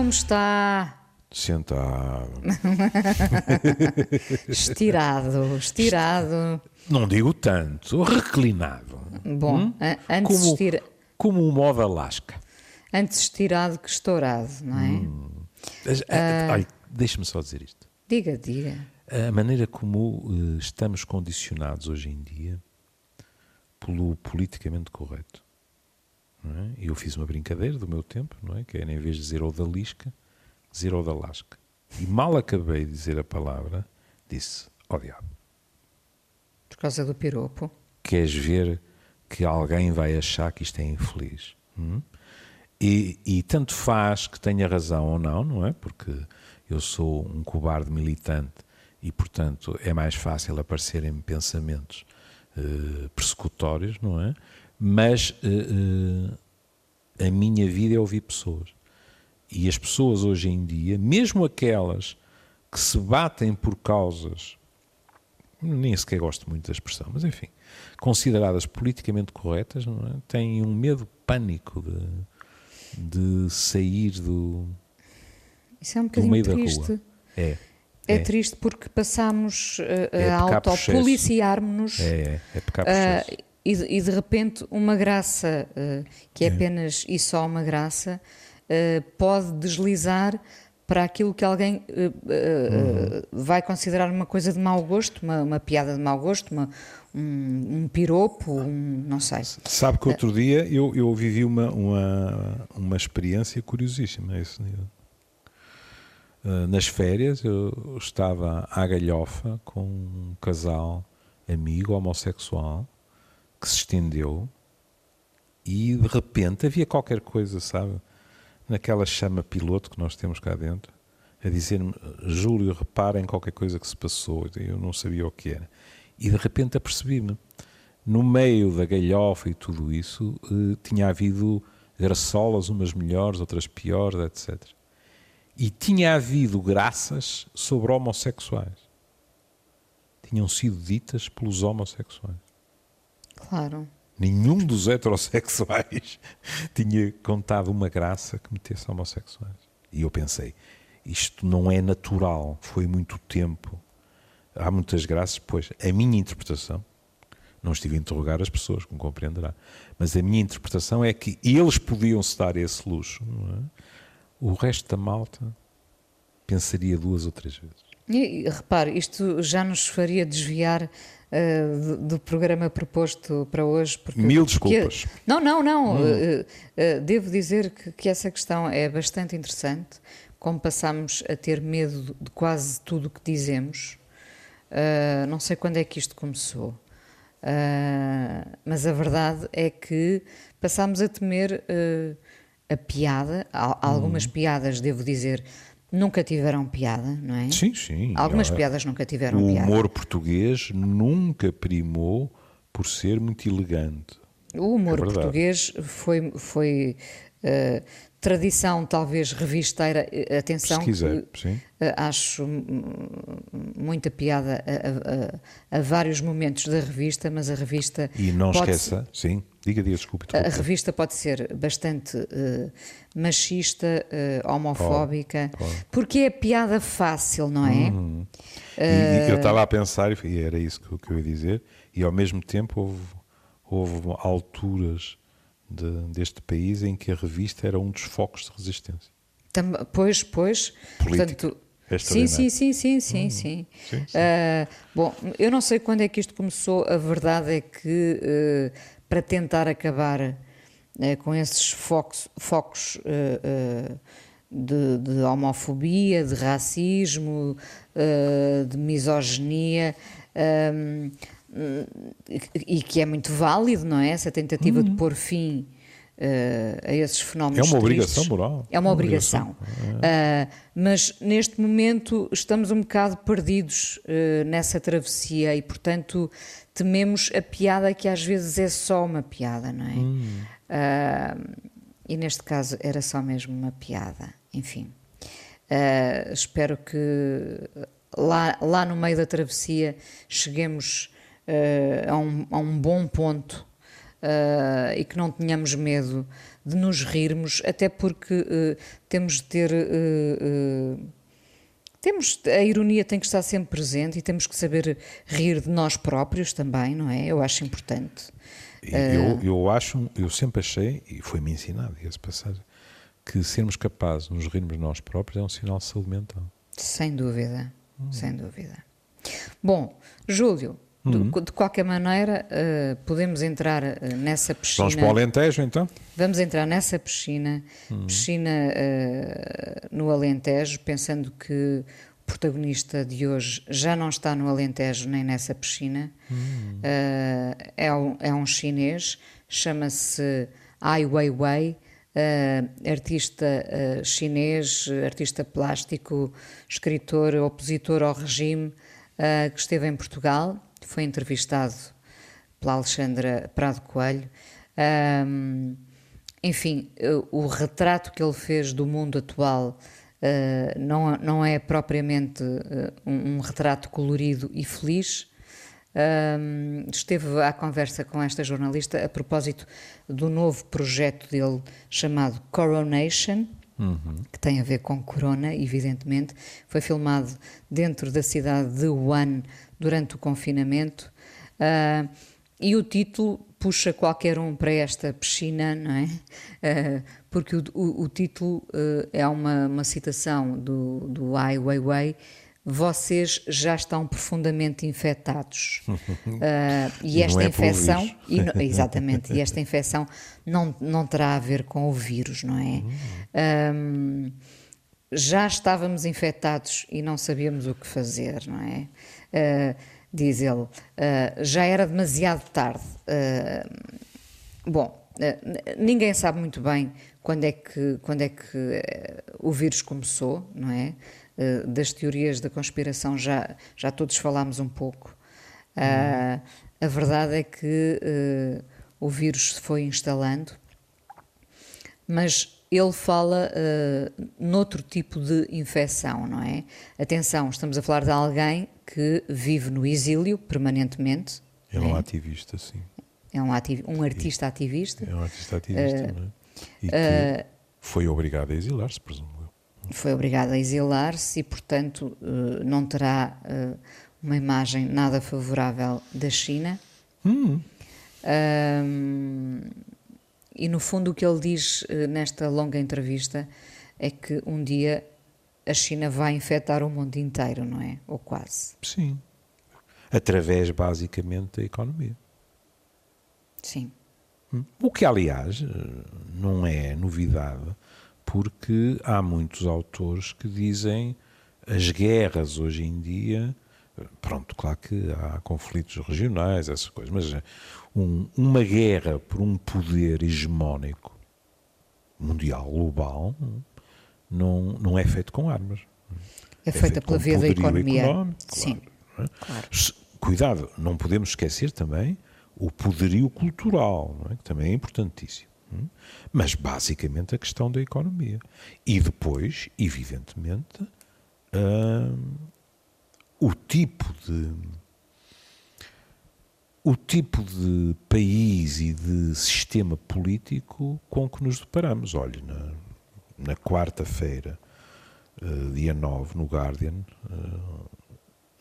Como está? Sentado. Estirado, estirado. Não digo tanto, reclinado. Bom, a- antes, Como, estira- como o modo Alasca. antes estirado que estourado, não é? Hum. Mas, Ah. Olha, Deixa-me só dizer isto. Diga, diga. A maneira como eh, estamos condicionados hoje em dia pelo politicamente correto. É? Eu fiz uma brincadeira do meu tempo, não é? que era em vez de dizer Odalisca, dizer Odalasca. E mal acabei de dizer a palavra, disse, ó diabo, Por causa do piropo. queres ver que alguém vai achar que isto é infeliz? Hum? E, e tanto faz que tenha razão ou não, não é? Porque eu sou um cobarde militante e, portanto, é mais fácil aparecerem pensamentos eh, persecutórios, não é? Mas eh, eh, a minha vida é ouvir pessoas. E as pessoas hoje em dia, mesmo aquelas que se batem por causas nem sequer gosto muito da expressão, mas enfim, consideradas politicamente corretas, não é? têm um medo pânico de, de sair do, Isso é um do meio da triste. rua. É, É, É. triste porque passamos uh, É a autopoliciarmos é, é, é pecar por uh. E, de- e de repente uma graça uh, que é, É. apenas e só uma graça uh, pode deslizar para aquilo que alguém uh, uh, Uhum. vai considerar uma coisa de mau gosto, uma, uma piada de mau gosto, uma- um, um piropo, um, não sei. Sabe que outro dia eu, eu vivi uma, uma, uma experiência curiosíssima a esse nível. Uh, nas férias eu estava à galhofa com um casal amigo homossexual que se estendeu e de repente havia qualquer coisa, sabe? Naquela chama piloto que nós temos cá dentro, a dizer-me, Júlio, reparem qualquer coisa que se passou. Eu não sabia o que era. E de repente apercebi-me. No meio da galhofa e tudo isso, eh, tinha havido graçolas, umas melhores, outras piores, etc. E tinha havido graças sobre homossexuais. Tinham sido ditas pelos homossexuais. Claro. Nenhum dos heterossexuais tinha contado uma graça que metesse homossexuais. E eu pensei, isto não é natural, foi muito tempo. Há muitas graças, pois a minha interpretação, não estive a interrogar as pessoas, como compreenderá, mas a minha interpretação é que eles podiam se dar esse luxo. é? O resto da malta pensaria duas ou três vezes. E, e, repare, isto já nos faria desviar eh, do, programa proposto para hoje. Porque, Mil porque- desculpas. não, não, não. eh, eh, devo dizer que, que essa questão é bastante interessante, como passamos a ter medo de- quase tudo o que dizemos. Eh, não sei quando é que isto começou. Eh, mas a verdade é que passámos a temer eh, a piada. Al- Algumas piadas, devo dizer, nunca tiveram piada, não é? Sim, sim. Algumas piadas nunca tiveram O piada. humor português nunca primou por ser muito elegante. O humor É português foi, foi eh, tradição, talvez revisteira. Atenção, Se quiser, que, sim. eh, acho muita piada a, a- a- vários momentos da revista, mas a revista. E não esqueça, sim, diga, diga, desculpe. A revista pode ser bastante eh, machista, eh, homofóbica, Pode, pode. porque é piada fácil, não é? Uhum. E- Eh, e eu estava a pensar, e era isso que, eu- que eu ia dizer, e ao mesmo tempo houve, houve alturas de- deste país em que a revista era um dos focos de resistência. Tam- pois, pois. Política. Portanto, É sim, sim, sim, sim, sim, sim. sim, sim. Ah, bom, eu não sei quando é que isto começou. A verdade é que eh, para tentar acabar eh, com esses focos, focos eh, eh, de, de homofobia, de racismo, de misoginia. ehm, e que é muito válido, não é? Essa tentativa de pôr fim a esses fenómenos. É uma tristes. obrigação moral. É uma Uma obrigação. Ah, mas neste momento estamos um bocado perdidos eh, nessa travessia e, portanto, tememos a piada que às vezes é só uma piada, não é? Hum. Ah, e neste caso era só mesmo uma piada. Enfim. Ah, espero que lá, lá no meio da travessia cheguemos a, um, a um bom ponto uh, e que não tenhamos medo de nos rirmos, até porque uh, temos de ter. Uh, temos, a ironia tem que estar sempre presente e temos que saber rir de nós próprios também, não é? Eu acho importante. Eu, eu acho, eu sempre achei, e foi-me ensinado, essa passagem, que sermos capazes de nos rirmos de nós próprios é um sinal de saúde mental. Sem dúvida, hum. sem dúvida. Bom, Júlio, Uhum. De, de, qualquer maneira, uh, podemos entrar uh, nessa piscina. Vamos para o Alentejo, então? Vamos entrar nessa piscina, uhum. piscina uh, no Alentejo, pensando que o protagonista de hoje já não está no Alentejo nem nessa piscina. Uhum. é, um, é um chinês, chama-se Ai Weiwei. Artista chinês, artista plástico, escritor, opositor ao regime, que esteve em Portugal foi entrevistado pela Alexandra Prado Coelho. Um, enfim, o retrato que ele fez do mundo atual uh, não, não é propriamente uh, um, um, retrato colorido e feliz. Um, esteve à conversa com esta jornalista a propósito do novo projeto dele chamado Coronation, uhum. que tem a ver com Corona, evidentemente. Foi filmado dentro da cidade de Wuhan durante o confinamento. Uh, e o título puxa qualquer um para esta piscina, não é? Uh, porque o, o, o título uh, é uma, uma, citação do, do Ai Weiwei, vocês já estão profundamente infectados. E esta é infecção, e, exatamente, e esta infecção não, não terá a ver com o vírus, não é? Um, já estávamos infectados e não sabíamos o que fazer, não é? Uh, diz ele, uh, já era demasiado tarde. Uh, bom, ninguém sabe muito bem quando é que, quando é que o vírus começou, não é? das teorias da conspiração já, já todos falámos um pouco. A verdade é que o vírus se foi instalando, mas ele fala uh, noutro tipo de infecção, não é? Atenção, estamos a falar de alguém que vive no exílio permanentemente. É um é? ativista, sim. É um, ativ um artista ativista. É um artista ativista, uh, não é? E que uh, foi obrigado a exilar-se, presumo eu. Foi obrigado a exilar-se e, portanto, não terá uma imagem nada favorável da China. Hum. E no fundo o que ele diz eh, nesta longa entrevista é que um dia a China vai infectar o mundo inteiro, não é? Ou quase. Sim. Através, basicamente, da economia. Sim. Hum. O que, aliás, não é novidade, porque há muitos autores que dizem as guerras hoje em dia. Pronto, claro que há conflitos regionais, essas coisas, mas um, uma guerra por um poder hegemónico mundial, global, não, não é feito com armas. É, é feita pela via da economia. Sim. Claro, é? claro. Cuidado, não podemos esquecer também o poderio cultural, é? que também é importantíssimo. Hum? Mas basicamente a questão da economia. E depois, evidentemente, hum, o tipo de o tipo de país e de sistema político com que nos deparamos. Olhe, na, na quarta-feira, uh, dia 9, no Guardian, uh,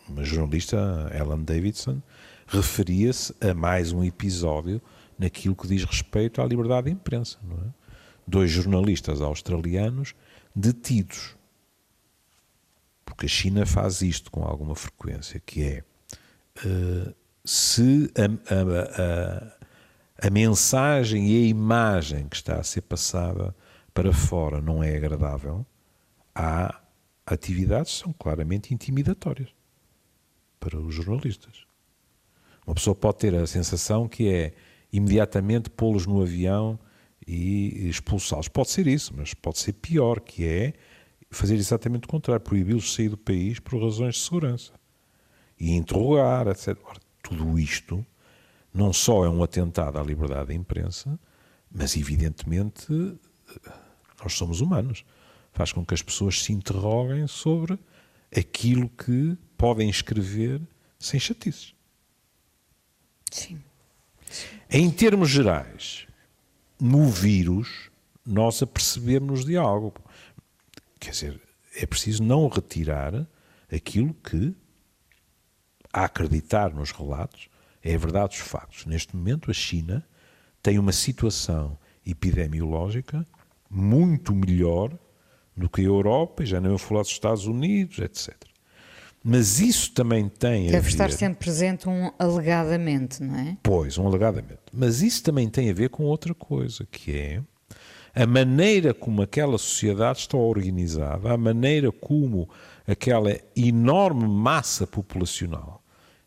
uma jornalista, Ellen Davidson, referia-se a mais um episódio naquilo que diz respeito à liberdade de imprensa. É? Dois jornalistas australianos detidos. Porque a China faz isto com alguma frequência, que é uh, se a, a, a, a, mensagem e a imagem que está a ser passada para fora não é agradável, há atividades que são claramente intimidatórias para os jornalistas. Uma pessoa pode ter a sensação que é imediatamente pô-los no avião e expulsá-los. Pode ser isso, mas pode ser pior, que é fazer exatamente o contrário, proibi-los de sair do país por razões de segurança e interrogar, etc tudo isto não só é um atentado à liberdade da imprensa, mas evidentemente nós somos humanos. Faz com que as pessoas se interroguem sobre aquilo que podem escrever sem chatices. Sim. Em termos gerais, no vírus, nós apercebemos de algo. Quer dizer, é preciso não retirar aquilo que, a acreditar nos relatos, é a verdade dos factos. Neste momento, a China tem uma situação epidemiológica muito melhor do que a Europa, e já não vou falar dos Estados Unidos, etc. Mas isso também tem Deve a ver... estar sempre presente um alegadamente, não é? Pois, um alegadamente. Mas isso também tem a ver com outra coisa, que é a maneira como aquela sociedade está organizada, a maneira como aquela enorme massa populacional,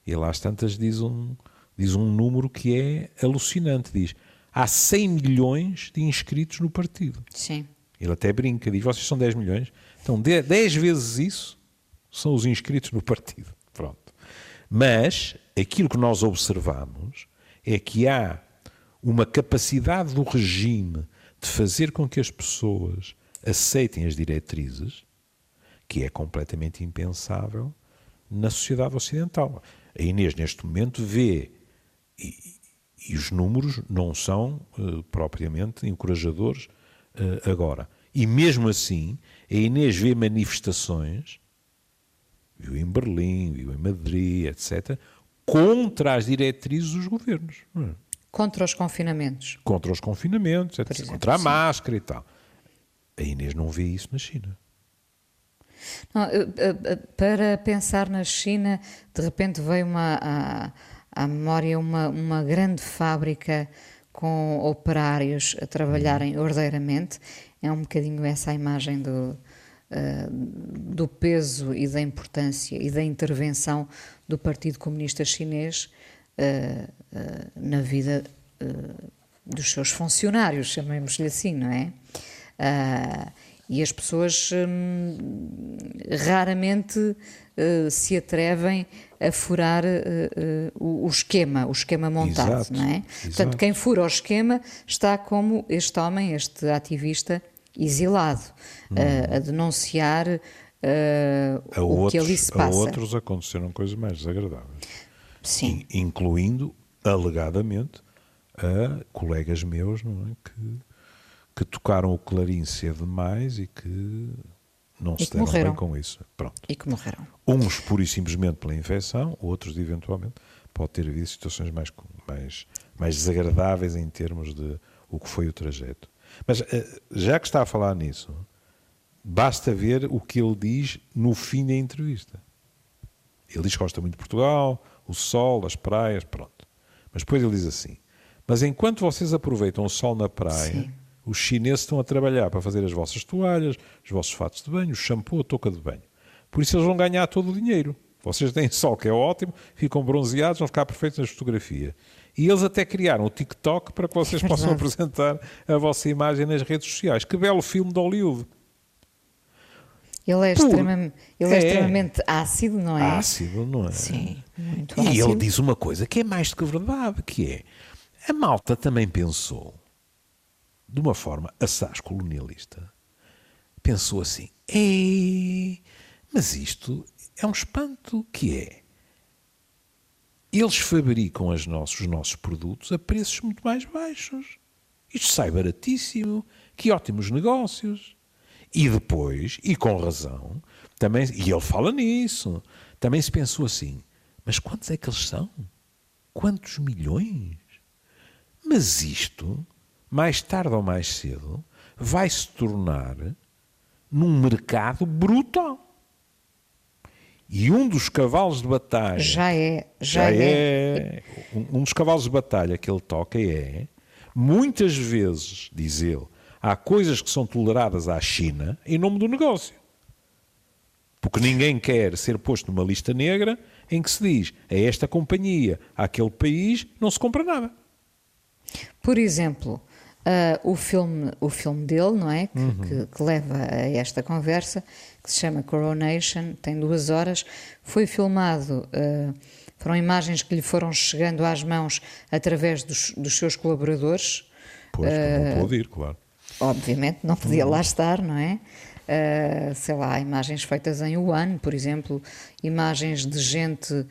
e lá às tantas diz um, diz um número que é alucinante, diz há 100 milhões de inscritos no partido. Sim. Ele até brinca, diz, vocês são 10 milhões, então 10 vezes isso são os inscritos no partido. Pronto. Mas aquilo que nós observamos é que há uma capacidade do regime de fazer com que as pessoas aceitem as diretrizes que é completamente impensável na sociedade ocidental. A Inês, neste momento, vê, e, e os números não são uh, propriamente encorajadores uh, agora. E mesmo assim, a Inês vê manifestações viu em Berlim, viu em Madrid, etc., contra as diretrizes dos governos. É? Contra os confinamentos. Contra os confinamentos, etc., exemplo, contra a sim. máscara e tal. A Inês não vê isso na China. Não, para pensar na China, de repente veio uma, à, à memória uma, uma grande fábrica com operários a trabalharem uhum. ordeiramente. É um bocadinho essa a imagem do, uh, do peso e da importância e da intervenção do Partido Comunista Chinês uh, uh, na vida dos seus funcionários, chamemos-lhe assim, não é? e as pessoas hum, raramente se atrevem a furar o esquema, o esquema montado, exato, não é? Exato. Portanto, quem fura o esquema está como este homem, este ativista, exilado, hum. a, denunciar uh, a o outros, que ali se passa. A outros aconteceram coisas mais desagradáveis. Sim. In, incluindo, alegadamente, a colegas meus não é, que, que tocaram o clarim cedo demais e que não e se deram morreram. bem com isso. Pronto. E que morreram. Uns pura e simplesmente pela infecção, outros eventualmente pode ter havido situações mais, mais, mais desagradáveis em termos de o que foi o trajeto. Mas eh, já que está a falar nisso, basta ver o que ele diz no fim da entrevista. Ele diz que gosta muito de Portugal, o sol, as praias, pronto. Mas depois ele diz assim: Mas enquanto vocês aproveitam o sol na praia, Sim. os chineses estão a trabalhar para fazer as vossas toalhas, os vossos fatos de banho, o shampoo, a touca de banho. Por isso eles vão ganhar todo o dinheiro. Vocês têm sol, que é ótimo, ficam bronzeados, vão ficar perfeitos na fotografia. E eles até criaram o TikTok para que vocês é possam apresentar a vossa imagem nas redes sociais. Que belo filme de Hollywood. Ele é, extremamente, ele é. é extremamente ácido, não é? Ácido, não é? Sim, muito e ácido. ele diz uma coisa que é mais do que verdade, que é a malta também pensou, de uma forma assaz colonialista, pensou assim, Ei, mas isto é um espanto, que é eles fabricam as nossos, os nossos produtos a preços muito mais baixos. Isto sai baratíssimo, que ótimos negócios. E depois, e com razão, também, e ele fala nisso, também se pensou assim, mas quantos é que eles são? Quantos milhões? Mas isto, mais tarde ou mais cedo, vai se tornar num mercado brutal. E um dos cavalos de batalha. Já é, já, já é. é. Um, um dos cavalos de batalha que ele toca é. Muitas vezes, diz ele, há coisas que são toleradas à China em nome do negócio. Porque ninguém quer ser posto numa lista negra em que se diz a esta companhia, àquele país, não se compra nada. Por exemplo, Uh, o, filme, o filme dele, não é? Que, Uhum. que, que leva a esta conversa, que se chama Coronation, tem duas horas, foi filmado, uh, foram imagens que lhe foram chegando às mãos através dos, dos seus colaboradores. Pois, Uh, não pode ir, claro. Obviamente, não podia lá estar, não é? Uh, sei lá, imagens feitas em Wuhan, por exemplo, imagens de gente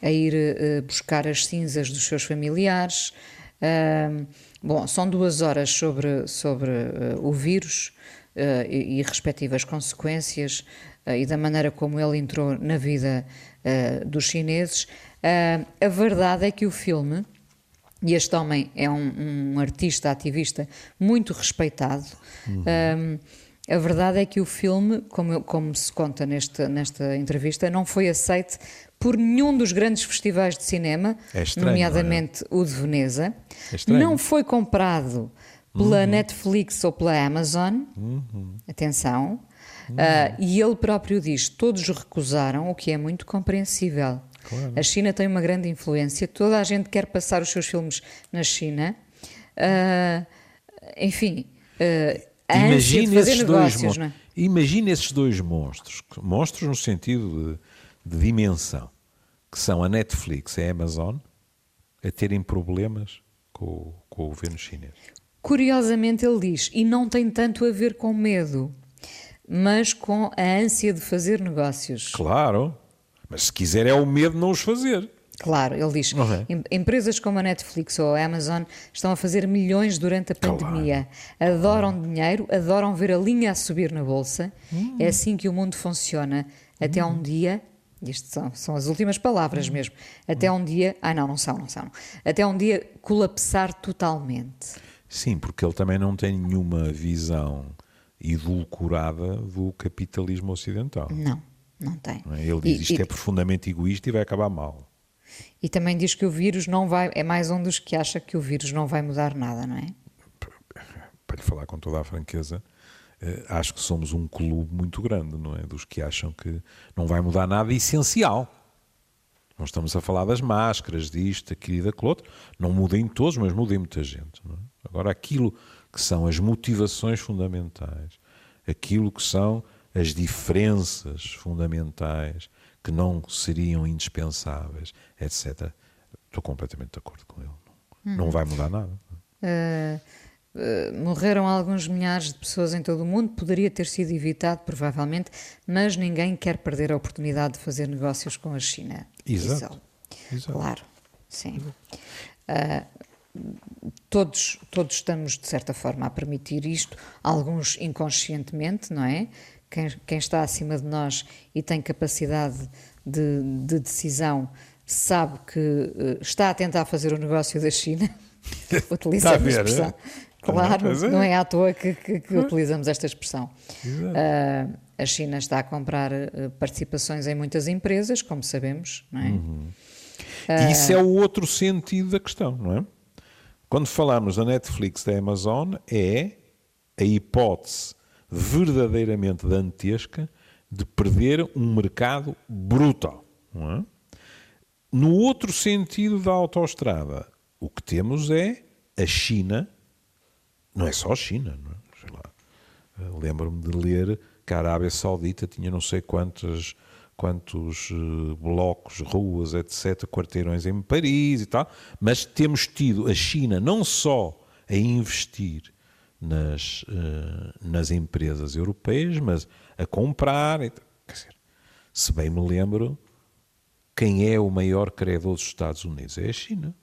a ir uh, buscar as cinzas dos seus familiares. Uh, bom, são duas horas sobre, sobre o vírus e, e, respectivas consequências e da maneira como ele entrou na vida dos chineses. a verdade é que o filme, e este homem é um, um artista, ativista muito respeitado. Uhum. A verdade é que o filme, como, como se conta neste, nesta entrevista, não foi aceito por nenhum dos grandes festivais de cinema, é estranho, nomeadamente não é? o de Veneza. É não foi comprado pela uhum. Netflix ou pela Amazon. Uhum. Atenção. Uhum. Uh, e ele próprio diz: todos recusaram, o que é muito compreensível. Claro. A China tem uma grande influência, toda a gente quer passar os seus filmes na China. Uh, enfim. Uh, Imagina esses, negócios, dois, é? Imagina esses dois monstros, monstros no sentido de, de, dimensão, que são a Netflix e a Amazon, a terem problemas com, com o governo chinês. Curiosamente ele diz, e não tem tanto a ver com medo, mas com a ânsia de fazer negócios. Claro, mas se quiser é o medo de não os fazer. Claro, ele diz. Uhum. Empresas como a Netflix ou a Amazon estão a fazer milhões durante a pandemia. Claro. Adoram uhum. dinheiro, adoram ver a linha a subir na bolsa. Uhum. É assim que o mundo funciona. Até um dia, isto são, são as últimas palavras mesmo, até um dia. Ah, não, não são, não são. Até um dia colapsar totalmente. Sim, porque ele também não tem nenhuma visão edulcorada do capitalismo ocidental. Não, não tem. É? Ele diz e, isto e... é profundamente egoísta e vai acabar mal. E também diz que o vírus não vai. É mais um dos que acha que o vírus não vai mudar nada, não é? Para lhe falar com toda a franqueza, eh, acho que somos um clube muito grande, não é? Dos que acham que não vai mudar nada essencial. Não estamos a falar das máscaras, disto, aquilo e daquilo outro. Não mudem todos, mas mudem muita gente. É? Agora, aquilo que são as motivações fundamentais, aquilo que são as diferenças fundamentais, que não seriam indispensáveis, etc. Estou completamente de acordo com ele. Não, não vai mudar nada. Uh, uh, morreram alguns milhares de pessoas em todo o mundo, poderia ter sido evitado, provavelmente, mas ninguém quer perder a oportunidade de fazer negócios com a China. Exato. Exato. Claro, sim. Uh, todos, todos estamos, de certa forma, a permitir isto, alguns inconscientemente, não é? Quem, quem está acima de nós e tem capacidade de, de decisão sabe que uh, está a tentar fazer o negócio da China. Utilizamos a, a expressão. É? Claro, é. não é à toa que, que, que utilizamos esta expressão. Uh, a China está a comprar uh, participações em muitas empresas, como sabemos, não é? Uhum. Uh, Isso é o outro sentido da questão, não é? Quando falamos da Netflix, da Amazon, é a hipótese verdadeiramente dantesca de perder um mercado brutal. É? No outro sentido da autoestrada, o que temos é a China, não é só a China, é? lembro-me de ler que a Arábia Saudita tinha não sei quantos, quantos uh, blocos, ruas, etc., quarteirões em Paris e tal, mas temos tido a China não só a investir nas, uh, nas empresas europeias, mas a comprar. Quer dizer, se bem me lembro, quem é o maior credor dos Estados Unidos é a China,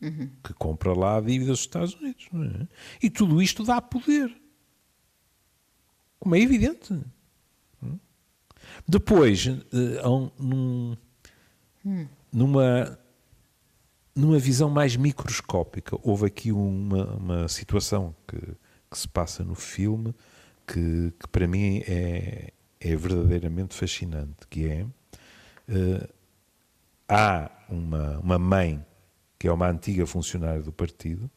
uhum. que compra lá a dívida dos Estados Unidos. É? E tudo isto dá poder. Como é evidente. Depois, uh, num, hum. numa, numa visão mais microscópica, houve aqui uma, uma situação que que se passa no filme que, que para mim é, é verdadeiramente fascinante, que é uh, há uma, uma mãe que é uma antiga funcionária do partido,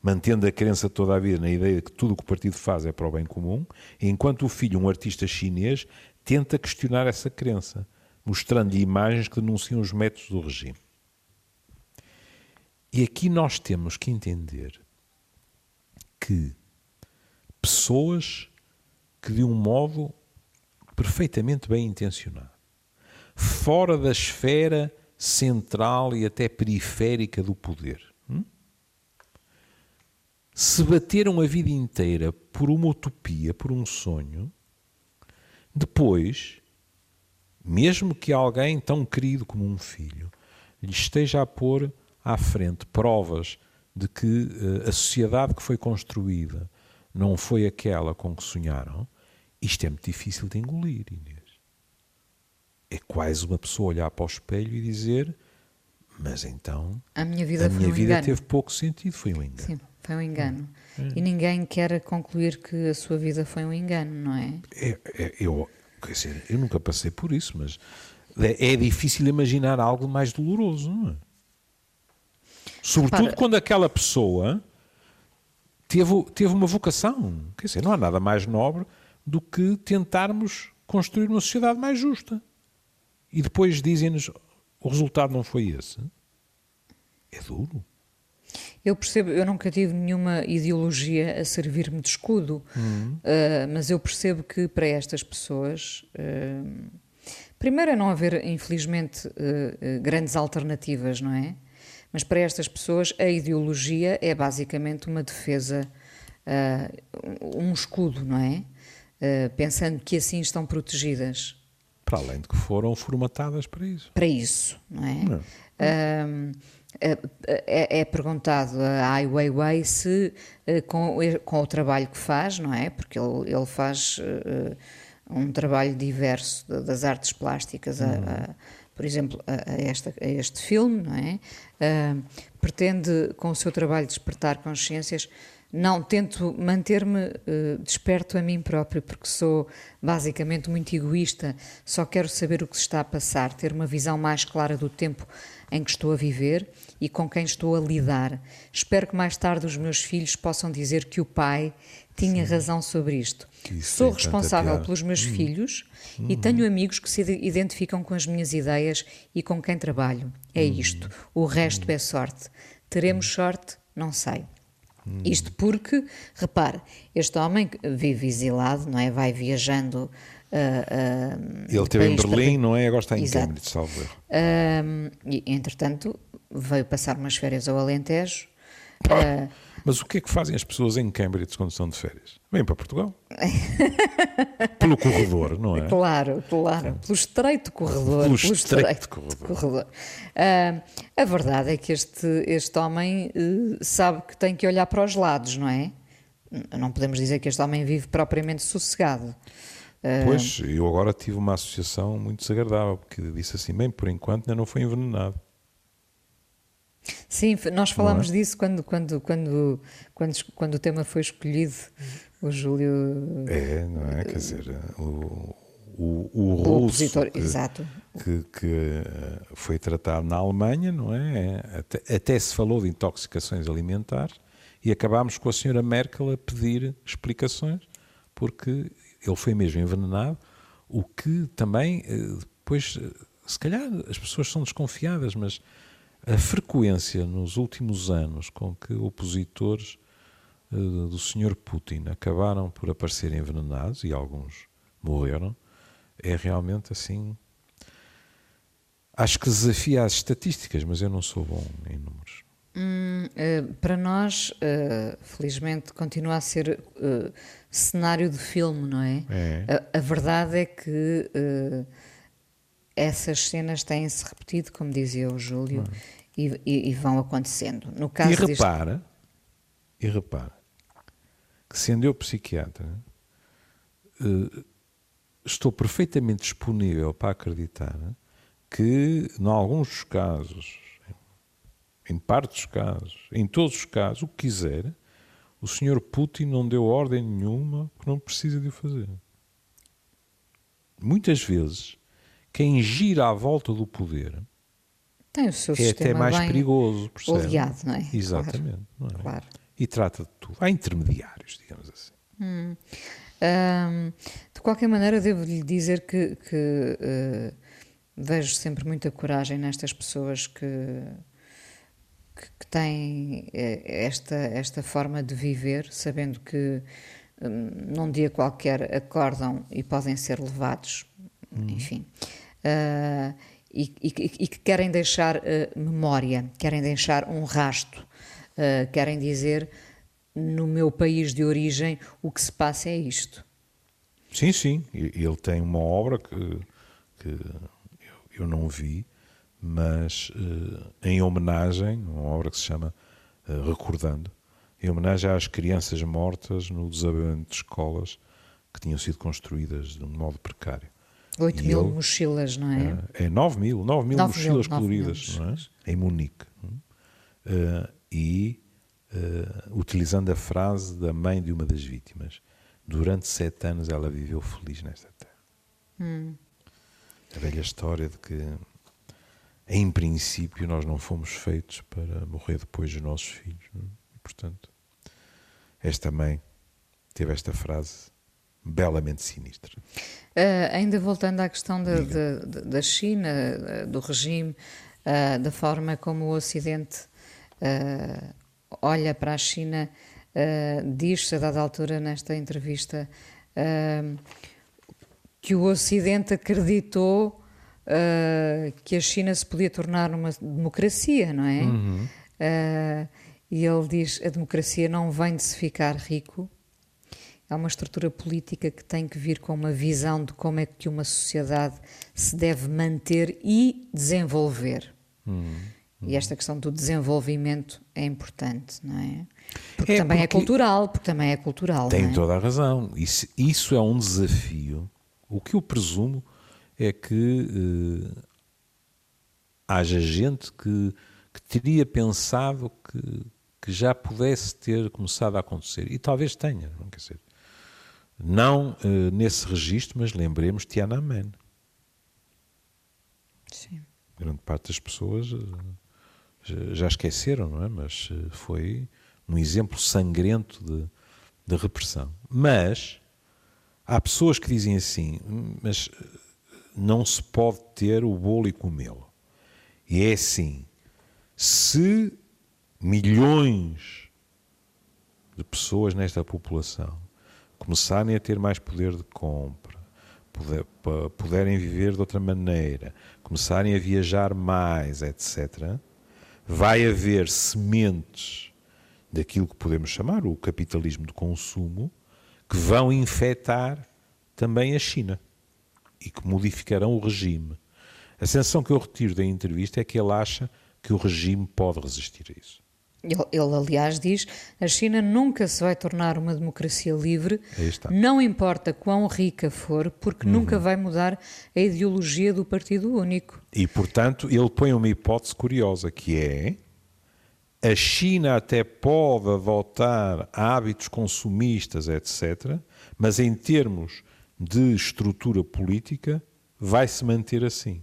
mantendo a crença toda a vida na ideia de que tudo o que o partido faz é para o bem comum, enquanto o filho, um artista chinês, tenta questionar essa crença, mostrando-lhe imagens que denunciam os métodos do regime. E aqui nós temos que entender que pessoas que, de um modo perfeitamente bem intencionado, fora da esfera central e até periférica do poder, hum? se bateram a vida inteira por uma utopia, por um sonho, depois, mesmo que alguém tão querido como um filho lhe esteja a pôr à frente provas de que uh, a sociedade que foi construída não foi aquela com que sonharam, isto é muito difícil de engolir, Inês. É quase uma pessoa olhar para o espelho e dizer: Mas então. A minha vida, a minha um vida engano. teve pouco sentido, foi um engano. Sim, foi um engano. Hum. E ninguém quer concluir que a sua vida foi um engano, não é? é, é eu, quer dizer, eu nunca passei por isso, mas é, é difícil imaginar algo mais doloroso, não é? Sobretudo Para... quando aquela pessoa teve, teve uma vocação. Quer dizer, não há nada mais nobre do que tentarmos construir uma sociedade mais justa. E depois dizem-nos o resultado não foi esse. É duro. Eu percebo, eu nunca tive nenhuma ideologia a servir-me de escudo, uhum. uh, mas eu percebo que para estas pessoas, uh, primeiro é não haver, infelizmente, uh, grandes alternativas, não é? Mas para estas pessoas a ideologia é basicamente uma defesa, um escudo, não é? pensando que assim estão protegidas. Para além de que foram formatadas para isso. Para isso, não é? Não. É, é, é, perguntado a Ai Weiwei se com, com o trabalho que faz, não é? Porque ele, ele faz uh, um trabalho diverso das artes plásticas, a, a, por exemplo, a, esta, a este filme, não é? Uh, pretende com o seu trabalho despertar consciências não, tento manter-me uh, desperto a mim próprio, porque sou basicamente muito egoísta, só quero saber o que se está a passar, ter uma visão mais clara do tempo em que estou a viver e com quem estou a lidar. Espero que mais tarde os meus filhos possam dizer que o pai tinha Sim. razão sobre isto. Isso Sou responsável pelos meus hum. filhos hum. e tenho amigos que se identificam com as minhas ideias e com quem trabalho. É hum. isto. O resto hum. é sorte. Teremos hum. sorte? Não sei. Isto porque, repare, este homem vive exilado, não é? Vai viajando. Uh, uh, Ele esteve em Berlim, para... não é? Agora está em Exato. Cambridge, salvo erro. Uh, e, entretanto, veio passar umas férias ao Alentejo. Mas o que é que fazem as pessoas em Cambridge quando estão de férias? Vêm para Portugal. pelo corredor, não é? Claro, claro. Pelo estreito corredor. Pelo, pelo estreito, estreito corredor. corredor. Uh, a verdade é que este, este homem uh, sabe que tem que olhar para os lados, não é? Não podemos dizer que este homem vive propriamente sossegado. Uh, pois, eu agora tive uma associação muito desagradável, porque disse assim, bem, por enquanto ainda não foi envenenado. Sim, nós falámos é? disso quando, quando, quando, quando, quando o tema foi escolhido. O Júlio. É, não é? Quer dizer, o, o, o russo que, exato. Que, que, eh, foi tratado na Alemanha, não é? Até, até se falou de intoxicações alimentares e acabámos com a senhora Merkel a pedir explicações, porque ele foi mesmo envenenado, o que também, eh, depois, eh, se calhar as pessoas são desconfiadas, mas a frequência nos últimos anos com que opositores uh, do Sr. Putin acabaram por aparecer envenenados e alguns morreram é realmente assim. Acho que desafia as estatísticas, mas eu não sou bom em números. Hum, uh, para nós, uh, felizmente, continua a ser cenário de filme, não é? é. A, a, verdade é que essas cenas têm-se repetido, como dizia o Júlio, e, e, e, vão acontecendo. No caso e repara, deste... e repara, que sendo eu psiquiatra, uh, estou perfeitamente disponível para acreditar que, em alguns casos, em parte dos casos, em todos os casos, o que quiser, o senhor Putin não deu ordem nenhuma porque não precisa de o fazer. Muitas vezes quem gira à volta do poder tem o seu é até mais perigoso, percebe? Oleado, não é? Exatamente. Claro. É? claro. E trata de tudo. Há intermediários, digamos assim. Hum. Um, de qualquer maneira, devo-lhe dizer que, que uh, vejo sempre muita coragem nestas pessoas que, que, que têm eh, esta, esta forma de viver, sabendo que um, num dia qualquer acordam e podem ser levados, hum. enfim. Uh, e, e, e, que querem deixar uh, memória, querem deixar um rasto, uh, querem dizer no meu país de origem o que se passa é isto. Sim, sim. Ele tem uma obra que, que eu, não vi, mas em homenagem, uma obra que se chama Recordando, em homenagem às crianças mortas no desabamento de escolas que tinham sido construídas de um modo precário. 8 mil ele, mochilas, não é? É 9 mil, 9 mil 9 mochilas mil, coloridas, mil. não é? Em Munique. Uh, e uh, utilizando a frase da mãe de uma das vítimas, durante sete anos ela viveu feliz nesta terra. Hum. A velha história de que, em princípio, nós não fomos feitos para morrer depois dos nossos filhos. É? E, portanto, esta mãe teve esta frase belamente sinistra. Uh, ainda voltando à questão de, de, da China, eh, do regime, uh, da forma como o Ocidente uh, olha para a China, diz-se a dada altura nesta entrevista que o Ocidente acreditou que a China se podia tornar uma democracia, não é? Uhum. e ele diz: a democracia não vem de se ficar rico, Há uma estrutura política que tem que vir com uma visão de como é que uma sociedade se deve manter e desenvolver. Hum, hum. E esta questão do desenvolvimento é importante, não é? Porque é também é porque é cultural, porque também é cultural. Tem é? toda a razão. Isso, isso é um desafio. O que eu presumo é que eh, haja gente que, que teria pensado que, que já pudesse ter começado a acontecer. E talvez tenha, não quer dizer. Não uh, nesse registro, mas lembremos Tiananmen. Sim. Grande parte das pessoas uh, já esqueceram, não é? Mas uh, foi um exemplo sangrento de, de repressão. Mas há pessoas que dizem assim, mas não se pode ter o bolo e comê-lo. E é assim, se milhões de pessoas nesta população começarem a ter mais poder de compra, puderem viver de outra maneira, começarem a viajar mais, etc., vai haver sementes daquilo que podemos chamar o capitalismo de consumo que vão infectar também a China e que modificarão o regime. A sensação que eu retiro da entrevista é que ele acha que o regime pode resistir a isso. Ele, ele, aliás, diz: a China nunca se vai tornar uma democracia livre, não importa quão rica for, porque uhum. nunca vai mudar a ideologia do Partido Único. E, portanto, ele põe uma hipótese curiosa que é. A China até pode adotar hábitos consumistas, etc., mas em termos de estrutura política, vai se manter assim.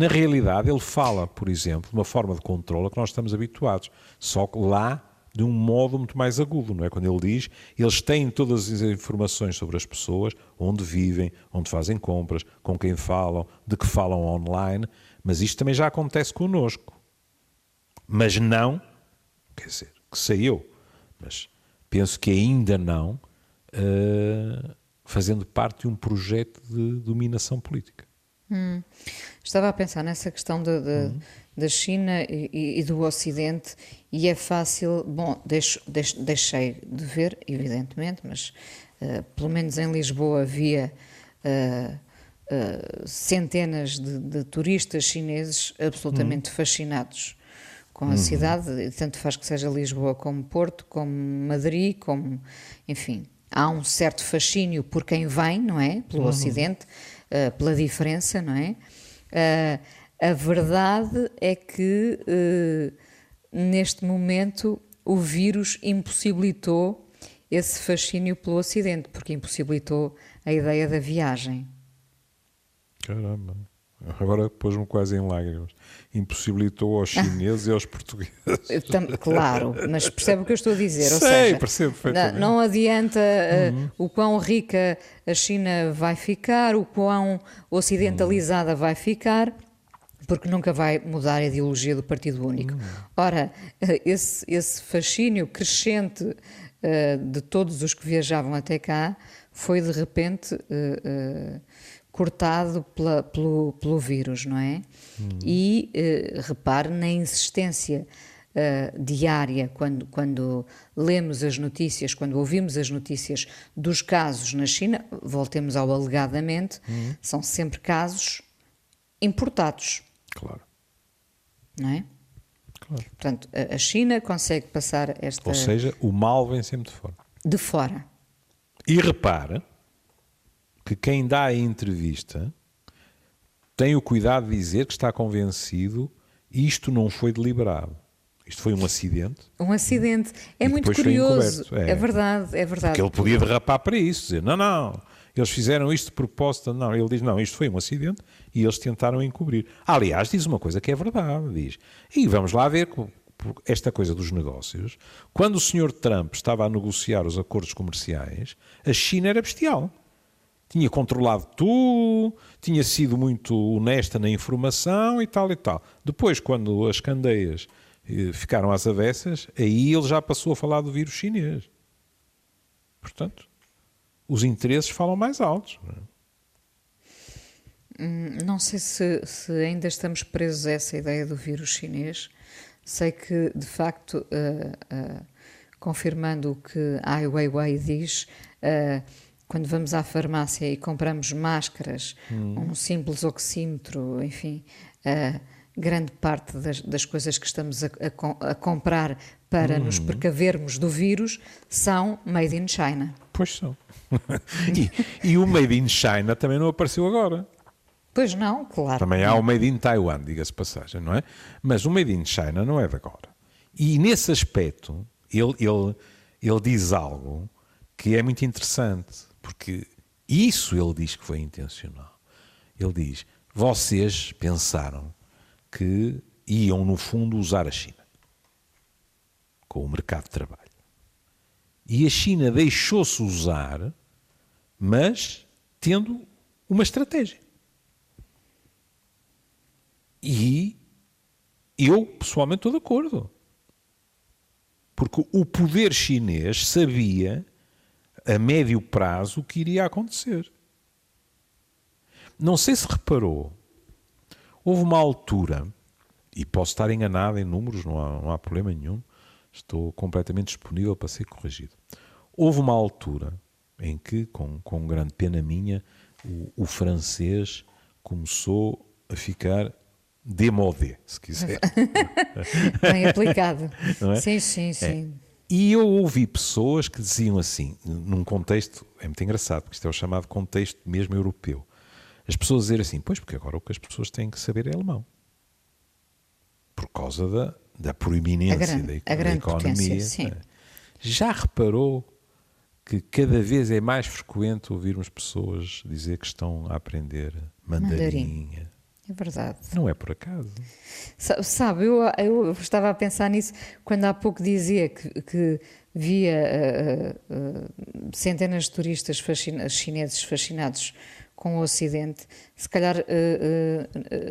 Na realidade, ele fala, por exemplo, de uma forma de controle a que nós estamos habituados, só que lá de um modo muito mais agudo, não é? Quando ele diz, eles têm todas as informações sobre as pessoas, onde vivem, onde fazem compras, com quem falam, de que falam online, mas isto também já acontece connosco. Mas não, quer dizer, que sei eu, mas penso que ainda não, uh, fazendo parte de um projeto de dominação política. Hum. Estava a pensar nessa questão de, de, uhum. da China e, e, do Ocidente e é fácil, bom, deixo, deixo, deixei de ver, evidentemente, mas uh, pelo menos em Lisboa havia uh, uh, centenas de, de, turistas chineses absolutamente uhum. fascinados com a uhum. cidade, tanto faz que seja Lisboa como Porto, como Madrid, como, enfim, há um certo fascínio por quem vem, não é? Pelo uhum. Ocidente, pela diferença, não é? Uh, a verdade é que uh, neste momento o vírus impossibilitou esse fascínio pelo Ocidente, porque impossibilitou a ideia da viagem. Caramba. Agora pôs-me quase em lágrimas. Impossibilitou aos chineses e aos portugueses. Claro, mas percebe o que eu estou a dizer. Sei, seja, percebo perfeitamente. Não adianta uh, uhum. o quão rica a China vai ficar, o quão ocidentalizada uhum. vai ficar, porque nunca vai mudar a ideologia do Partido Único. Uhum. Ora, uh, esse, esse fascínio crescente uh, de todos os que viajavam até cá foi de repente cortado pela, pelo, pelo vírus, não é? Hum. E uh, repare na insistência uh, diária quando, quando lemos as notícias, quando ouvimos as notícias dos casos na China, voltemos ao alegadamente, hum. são sempre casos importados. Claro. Não é? claro. Portanto, a a China consegue passar esta. Ou seja, o mal vem sempre de fora. de fora. E repara que quem dá a entrevista tem o cuidado de dizer que está convencido isto não foi deliberado. Isto foi um acidente. Um acidente. É muito curioso. É. É. verdade, é verdade. Que ele podia derrapar para isso, dizer, não, não, eles fizeram isto de propósito. Não, ele diz, não, isto foi um acidente e eles tentaram encobrir. Aliás, diz uma coisa que é verdade, diz. E vamos lá ver esta coisa dos negócios. Quando o senhor Trump estava a negociar os acordos comerciais, a China era bestial. Tinha controlado tudo, tinha sido muito honesta na informação e tal e tal. Depois, quando as candeias eh, ficaram às avessas, aí ele já passou a falar do vírus chinês. Portanto, os interesses falam mais altos. não é? Hum, Não sei se, se ainda estamos presos a essa ideia do vírus chinês. Sei que, de facto, ah, ah, confirmando o que Ai Weiwei diz, ah, quando vamos à farmácia e compramos máscaras, um simples oxímetro, enfim, ah, grande parte das, das coisas que estamos a, a a comprar para nos precavermos do vírus são made in China. Pois são. e, e o Made in China também não apareceu agora. Pois não, claro. Também há o Made in Taiwan, diga-se passagem, não é? Mas o Made in China não é de agora. E nesse aspecto, ele, ele, ele diz algo que é muito interessante, porque isso ele diz que foi intencional. Ele diz: vocês pensaram que iam, no fundo, usar a China com o mercado de trabalho. E a China deixou-se usar, mas tendo uma estratégia. E eu, pessoalmente, estou de acordo. Porque o poder chinês sabia, a médio prazo, o que iria acontecer. Não sei se reparou, houve uma altura, e posso estar enganado em números, não há, não há problema nenhum, estou completamente disponível para ser corrigido. Houve uma altura em que, com, com grande pena minha, o, o francês começou a ficar démodé, se quiser. Bem aplicado. É? Sim, sim, sim. E eu ouvi pessoas que diziam assim, num contexto, é muito engraçado, porque isto é o chamado contexto mesmo europeu. As pessoas dizer assim, pois, porque agora o que as pessoas têm que saber é alemão. Por causa da, da proeminência grande- da, a da grande economia. é? Já reparou que cada vez é mais frequente ouvirmos pessoas dizer que estão a aprender mandarim? É verdade. Não é por acaso. Sa- Sabe, eu, eu estava a pensar nisso quando há pouco dizia que, que via eh, eh, centenas de turistas fascina- chineses fascinados com o Ocidente. Se calhar eh,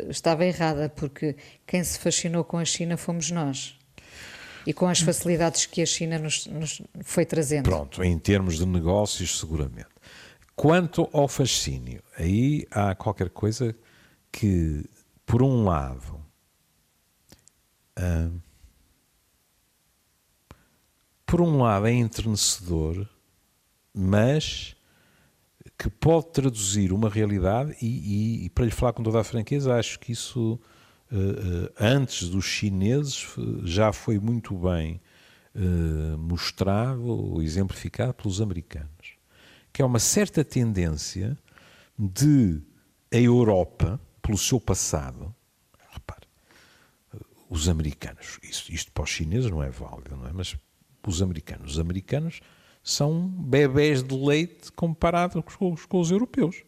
estava errada, porque quem se fascinou com a China fomos nós. E com as facilidades que a China nos, nos foi trazendo. Pronto, em termos de negócios, seguramente. Quanto ao fascínio, aí há qualquer coisa que, por um lado, ah, por um lado é entrenecedor, mas que pode traduzir uma realidade e, e- e, para lhe falar com toda a franqueza, acho que isso eh, antes dos chineses já foi muito bem eh, mostrado ou exemplificado pelos americanos, que é uma certa tendência de a Europa, pelo seu passado, repare, os americanos, isto, isto para os chineses não é válido, não é? Mas os americanos, os americanos são bebés de leite comparados com os, com os europeus,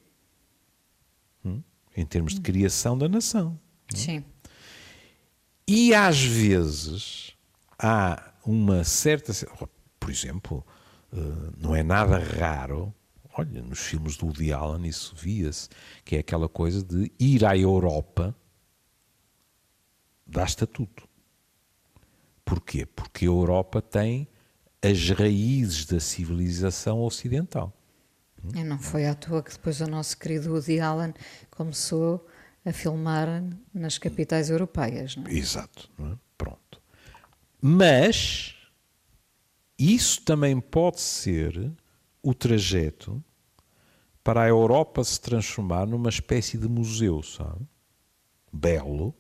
Hum? em termos de criação da nação. Sim. E às vezes há uma certa. Por exemplo, eh, não é nada raro, olha, nos filmes do Woody Allen isso via-se, que é aquela coisa de ir à Europa dá estatuto. Porquê? Porque a Europa tem as raízes da civilização ocidental. E não foi à toa que depois o nosso querido Woody Allen começou a filmar nas capitais europeias. Não é? Exato. não é? Pronto. Mas isso também pode ser o trajeto para a Europa se transformar numa espécie de museu, sabe? Belo,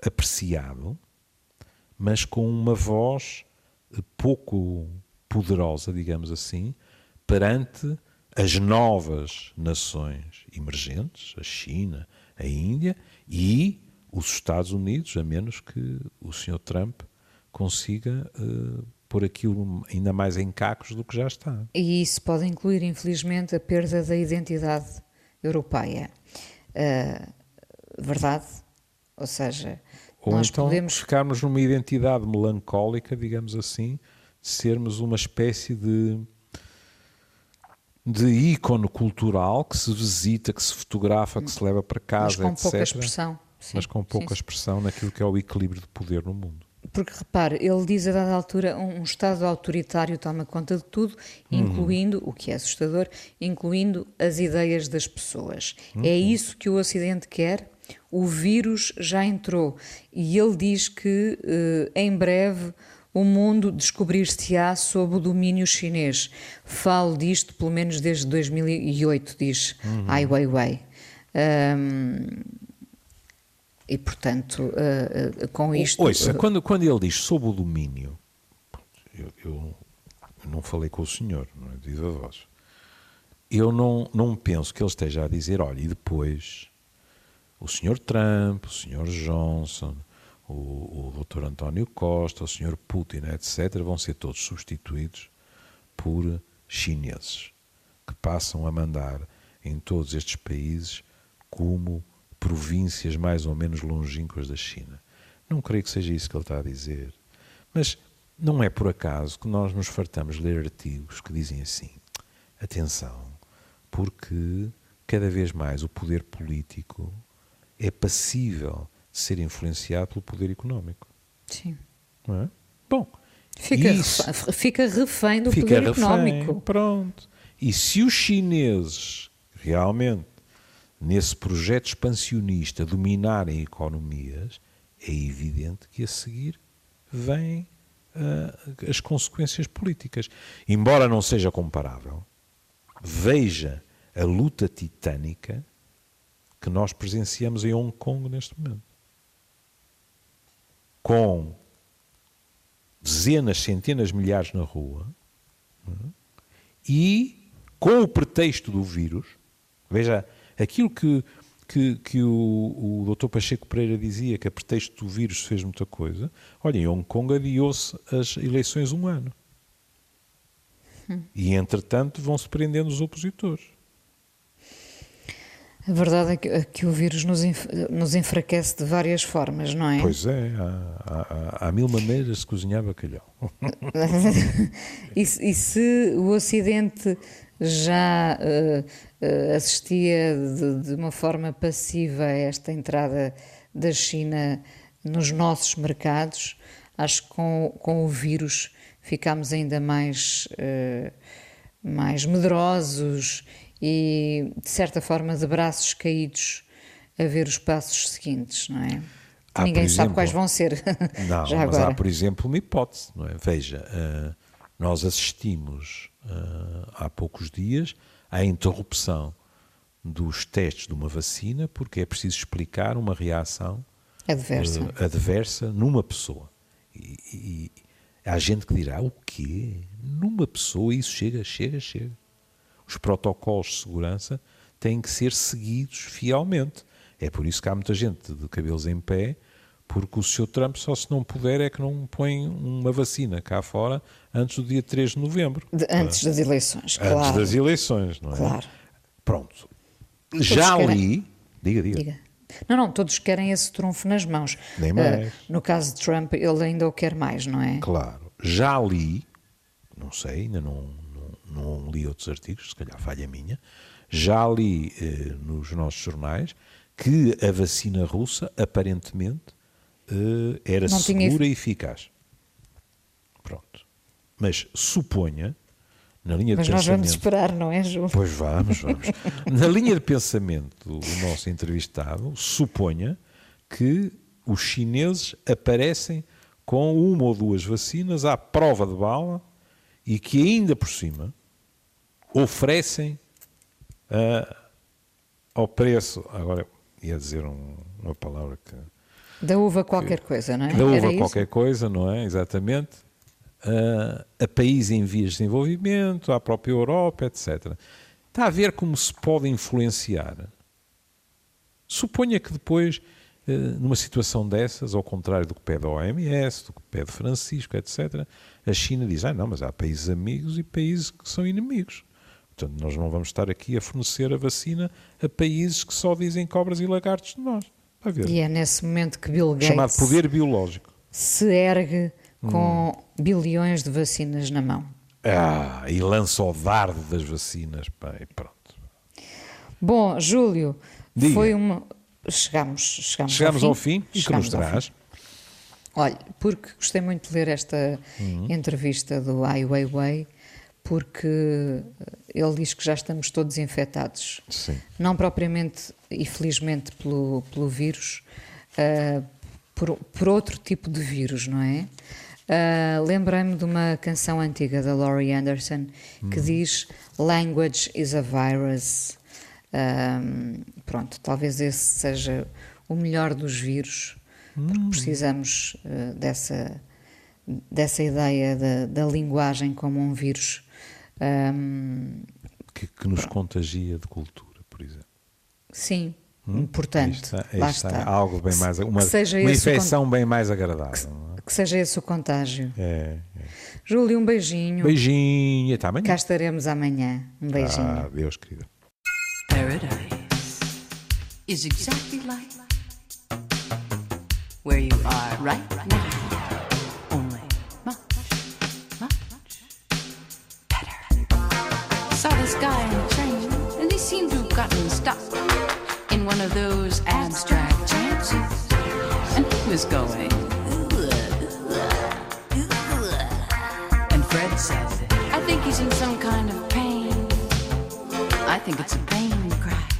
apreciado, mas com uma voz pouco poderosa, digamos assim, perante as novas nações emergentes, a China, a Índia e os Estados Unidos, a menos que o Sr. Trump consiga uh, pôr aquilo ainda mais em cacos do que já está. E isso pode incluir, infelizmente, a perda da identidade europeia. Uh, verdade? Ou seja, Ou nós então podemos ficarmos numa identidade melancólica, digamos assim, de sermos uma espécie de de ícone cultural que se visita, que se fotografa, que se leva para casa, mas com etc. pouca expressão. Sim, mas com pouca sim, expressão naquilo que é o equilíbrio de poder no mundo. Porque repare, ele diz a dada altura um, Estado autoritário toma conta de tudo, incluindo, uhum. o que é assustador, incluindo as ideias das pessoas. É uhum. É isso que o Ocidente quer? O vírus já entrou e ele diz que uh, em breve o mundo descobrir-se-á sob o domínio chinês. Falo disto pelo menos desde 2008, diz uhum. Ai Weiwei. Um, e, portanto, uh, uh, com isto... Ouça, uh, quando, quando ele diz sob o domínio, eu, eu, não falei com o senhor, não é? Diz a voz. Eu não, não penso que ele esteja a dizer, olha, e depois o senhor Trump, o senhor Johnson, o, o Dr. António Costa, o Sr. Putin, etc., vão ser todos substituídos por chineses, que passam a mandar em todos estes países como províncias mais ou menos longínquas da China. Não creio que seja isso que ele está a dizer. Mas não é por acaso que nós nos fartamos de ler artigos que dizem assim: atenção, porque cada vez mais o poder político é passível ser influenciado pelo poder económico. Sim. Não é? Bom, fica, isso, fica refém do fica poder refém, económico. Pronto. E se os chineses realmente, nesse projeto expansionista, dominarem economias, é evidente que a seguir vêm uh, as consequências políticas. Embora não seja comparável, veja a luta titânica que nós presenciamos em Hong Kong neste momento com dezenas, centenas, milhares na rua é? e com o pretexto do vírus, veja, aquilo que, que, que o, o Dr. Pacheco Pereira dizia, que a pretexto do vírus fez muita coisa, olha, em Hong Kong adiou-se as eleições um ano. Hum. E, entretanto, vão-se prendendo os opositores. A verdade é que, é que o vírus nos, nos, enfraquece de várias formas, não é? Pois é, há, há, há mil maneiras de cozinhar bacalhau. e, e, se o Ocidente já uh, assistia de, de, uma forma passiva a esta entrada da China nos nossos mercados, acho que com, com o vírus ficámos ainda mais, uh, mais medrosos e, de certa forma, de braços caídos a ver os passos seguintes, não é? Há, Ninguém exemplo, sabe quais vão ser. Não, mas agora. há, por exemplo, uma hipótese, não é? Veja, uh, nós assistimos uh, há poucos dias à interrupção dos testes de uma vacina porque é preciso explicar uma reação adversa, uh, adversa numa pessoa. E, e, há gente que dirá, o quê? Numa pessoa isso chega, chega, chega os protocolos de segurança têm que ser seguidos fielmente. É por isso que há muita gente de cabelos em pé, porque o Sr. Trump só se não puder é que não põe uma vacina cá fora antes do dia 3 de novembro. De, antes das eleições, claro. Antes das eleições, não é? Claro. Pronto. Todos Já querem... li... Diga, diga. diga. Não, não, todos querem esse trunfo nas mãos. Nem mais. Uh, no caso de Trump, ele ainda o quer mais, não é? Claro. Já li, não sei, ainda não, não li outros artigos, se calhar falha minha, já li eh, nos nossos jornais que a vacina russa aparentemente eh, era não segura e eficaz. Pronto. Mas suponha, na linha Mas de nós pensamento. vamos esperar, não é, Ju? Pois vamos, vamos. na linha de pensamento do nosso entrevistado, suponha que os chineses aparecem com uma ou duas vacinas à prova de bala e que ainda por cima oferecem uh, ao preço. Agora ia dizer um, uma palavra que Da uva qualquer coisa, não é? Da uva isso? qualquer coisa, não é? Exatamente. Ah, a países em vias de desenvolvimento, à própria Europa, etc. Está a ver como se pode influenciar. Suponha que depois, eh, numa situação dessas, ao contrário do que pede a OMS, do que pede Francisco, etc., a China diz: ah, não, mas há países amigos e países que são inimigos. Portanto, nós não vamos estar aqui a fornecer a vacina a países que só dizem cobras e lagartos de nós. A ver? E é nesse momento que Bill Gates Chamado poder biológico. se ergue com Hum. bilhões de vacinas na mão. Ah, e lança o dardo das vacinas. Pá, e pronto. Bom, Júlio, Diga. foi uma. Chegamos, chegamos, Chegamos ao fim, e que nos Chegamos ao fim. traz. Olha, porque gostei muito de ler esta Uhum. entrevista do Ai Weiwei, porque ele diz que já estamos todos infectados. Sim. Não propriamente e felizmente pelo, pelo vírus, ah, por, por outro tipo de vírus, não é? Ah, Lembrei-me de uma canção antiga da Laurie Anderson que diz Language is a virus. Ahm, pronto, talvez esse seja o melhor dos vírus, porque precisamos eh, dessa, dessa ideia da, da linguagem como um vírus. Ahm, Que, que nos contagia de cultura, por exemplo. sim, Hum? importante. Aí está, aí lá está. está. Algo bem mais. Uma, que uma infecção bem mais agradável. não Que seja esse o contágio. É? É, Júlio, um beijinho. é. Beijinho. Até amanhã. Cá estaremos amanhã. Um beijinho. Ah, Deus, querida. Paradise is exactly like where you are right now. Seemed to have gotten stuck in one of those abstract chances. And he was going. And Fred said, I think he's in some kind of pain. I think it's a pain cry.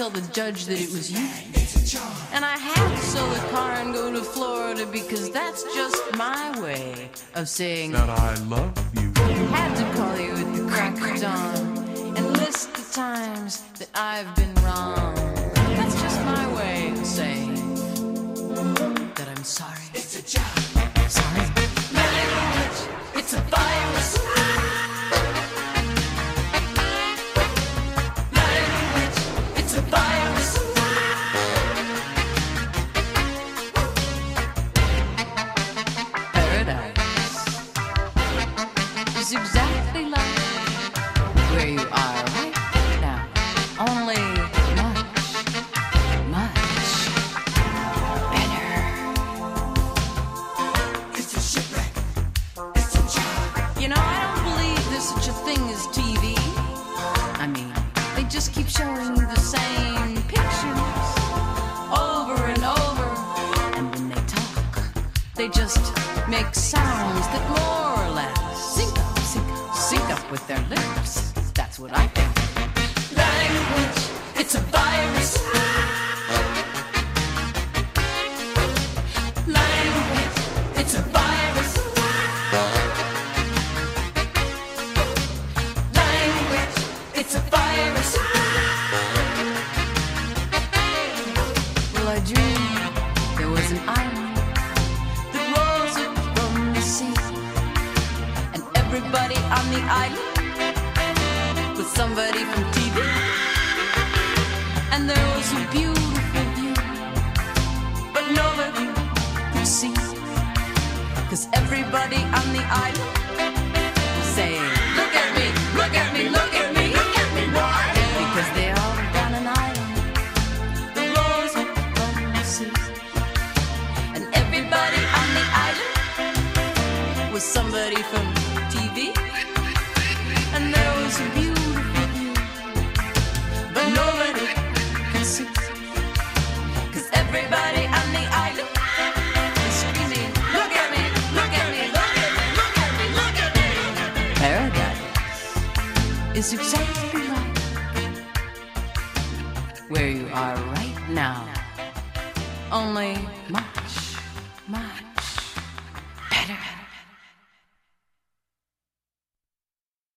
Tell the judge that it was you. And I had to sell the car and go to Florida because that's just my way of saying that I love you. had to call you at the crack of dawn and list the times that I've been wrong.